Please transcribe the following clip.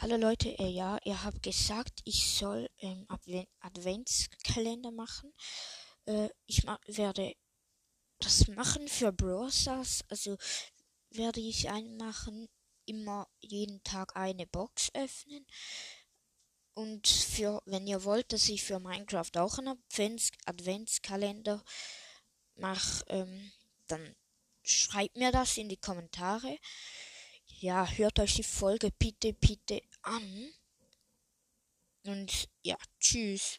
Hallo Leute, äh, ja, ihr habt gesagt, ich soll ähm, Adven Adventskalender machen. Äh, ich ma werde das machen für Browsers. Also werde ich einen machen, immer jeden Tag eine Box öffnen. Und für, wenn ihr wollt, dass ich für Minecraft auch einen Advents Adventskalender mache, ähm, dann schreibt mir das in die Kommentare ja, hört euch die Folge bitte, bitte an. Und ja, tschüss.